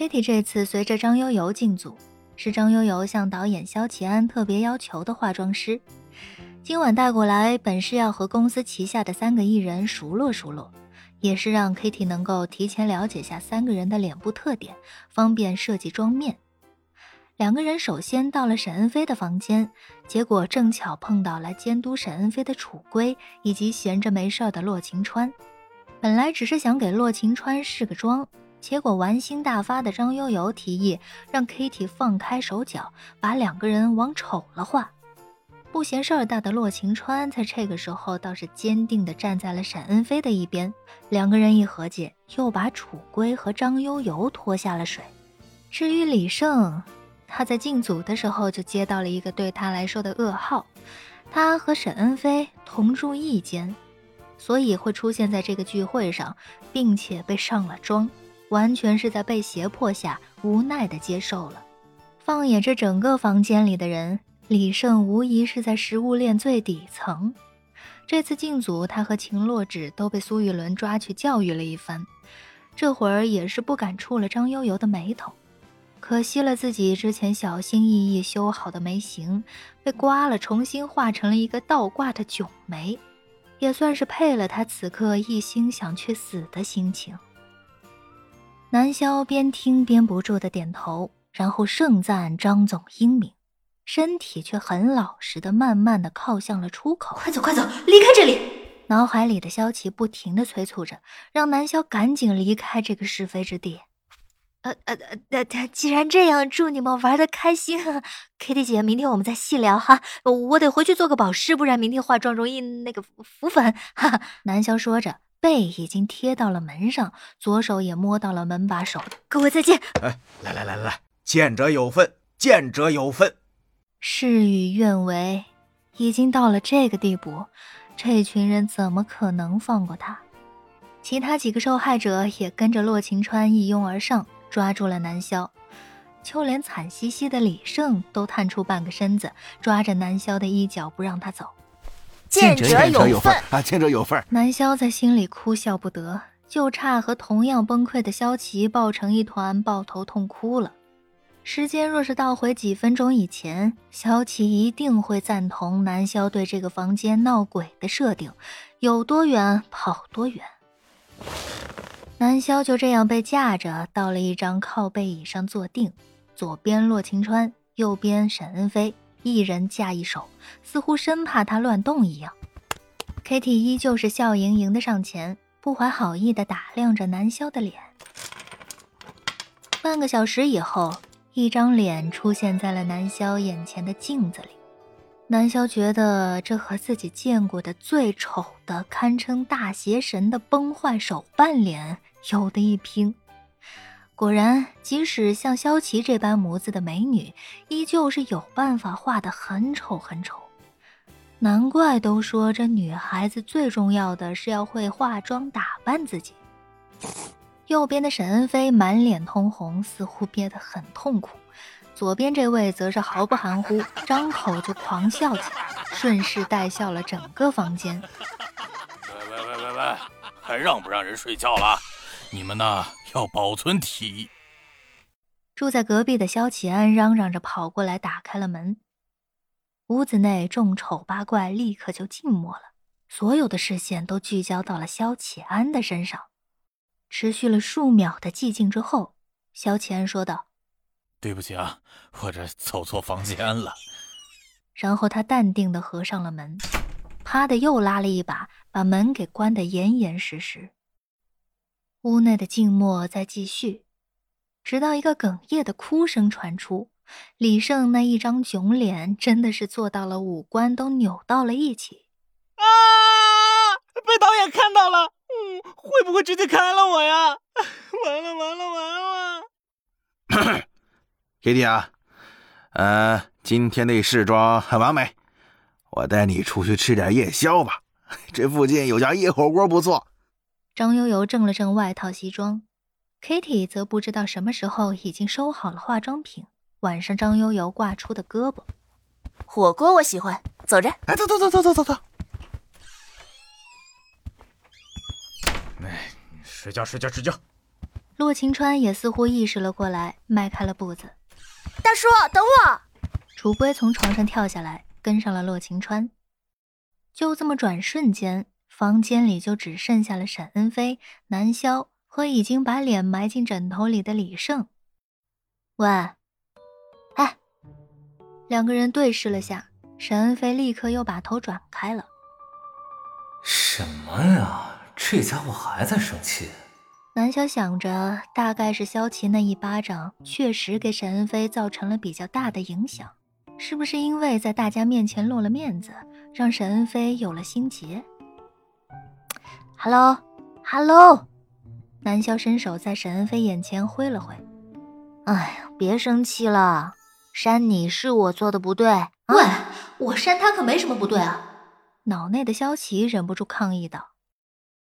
Kitty 这次随着张悠悠进组，是张悠悠向导演萧齐安特别要求的化妆师。今晚带过来，本是要和公司旗下的三个艺人熟络熟络，也是让 Kitty 能够提前了解下三个人的脸部特点，方便设计妆面。两个人首先到了沈恩飞的房间，结果正巧碰到了监督沈恩飞的楚归以及闲着没事的洛晴川。本来只是想给洛晴川试个妆，结果玩心大发的张悠悠提议让 Kitty 放开手脚，把两个人往丑了画。不嫌事儿大的洛晴川在这个时候倒是坚定地站在了沈恩飞的一边。两个人一合计，又把楚归和张悠悠拖下了水。至于李胜，他在进组的时候就接到了一个对他来说的噩耗，他和沈恩飞同住一间，所以会出现在这个聚会上，并且被上了妆，完全是在被胁迫下无奈的接受了。放眼这整个房间里的人，李胜无疑是在食物链最底层。这次进组，他和秦洛芷都被苏玉伦抓去教育了一番，这会儿也是不敢触了张悠悠的眉头。可惜了自己之前小心翼翼修好的眉形，被刮了，重新画成了一个倒挂的囧眉，也算是配了他此刻一心想去死的心情。南萧边听边不住的点头，然后盛赞张总英明，身体却很老实的慢慢的靠向了出口。快走快走，离开这里！脑海里的萧琪不停的催促着，让南萧赶紧离开这个是非之地。呃呃呃，那既然这样，祝你们玩的开心。Kitty 姐，明天我们再细聊哈。我得回去做个保湿，不然明天化妆容易那个浮粉。哈哈。南萧说着，背已经贴到了门上，左手也摸到了门把手。各位再见。哎，来来来来来，见者有份，见者有份。事与愿违，已经到了这个地步，这群人怎么可能放过他？其他几个受害者也跟着洛晴川一拥而上。抓住了南萧，就连惨兮兮的李胜都探出半个身子，抓着南萧的衣角不让他走。见者有份啊！见者有份。南萧在心里哭笑不得，就差和同样崩溃的萧琪抱成一团，抱头痛哭了。时间若是倒回几分钟以前，萧琪一定会赞同南萧对这个房间闹鬼的设定，有多远跑多远。南萧就这样被架着到了一张靠背椅上坐定，左边洛晴川，右边沈恩飞，一人架一手，似乎生怕他乱动一样。Kitty 依旧是笑盈盈的上前，不怀好意的打量着南萧的脸。半个小时以后，一张脸出现在了南萧眼前的镜子里。南萧觉得这和自己见过的最丑的、堪称大邪神的崩坏手办脸。有的一拼，果然，即使像萧琪这般模子的美女，依旧是有办法画的很丑很丑。难怪都说这女孩子最重要的是要会化妆打扮自己。右边的沈恩飞满脸通红，似乎憋得很痛苦；左边这位则是毫不含糊，张口就狂笑起来，顺势带笑了整个房间。喂喂喂喂喂，还让不让人睡觉了？你们呐？要保存体。住在隔壁的萧启安嚷嚷着跑过来，打开了门。屋子内众丑八怪立刻就静默了，所有的视线都聚焦到了萧启安的身上。持续了数秒的寂静之后，萧启安说道：“对不起啊，我这走错房间了。”然后他淡定的合上了门，啪的又拉了一把，把门给关得严严实实。屋内的静默在继续，直到一个哽咽的哭声传出。李胜那一张囧脸真的是做到了五官都扭到了一起。啊！被导演看到了，嗯，会不会直接开了我呀？完了完了完了！Kitty 啊，呃，今天的试妆很完美，我带你出去吃点夜宵吧。这附近有家夜火锅不错。张悠悠正了正外套西装，Kitty 则不知道什么时候已经收好了化妆品，挽上张悠悠挂出的胳膊。火锅我喜欢，走着。哎，走走走走走走走。哎，睡觉睡觉睡觉。洛晴川也似乎意识了过来，迈开了步子。大叔，等我！楚归从床上跳下来，跟上了洛晴川。就这么转瞬间，房间里就只剩下了沈恩飞、南萧和已经把脸埋进枕头里的李胜。喂，哎，两个人对视了下，沈恩飞立刻又把头转开了。什么呀？这家伙还在生气。南萧想着，大概是萧琪那一巴掌确实给沈恩飞造成了比较大的影响，是不是因为在大家面前落了面子，让沈恩飞有了心结？Hello，Hello，南萧伸手在沈恩飞眼前挥了挥。哎呀，别生气了，扇你是我做的不对。喂，我扇他可没什么不对啊！脑内的萧琪忍不住抗议道。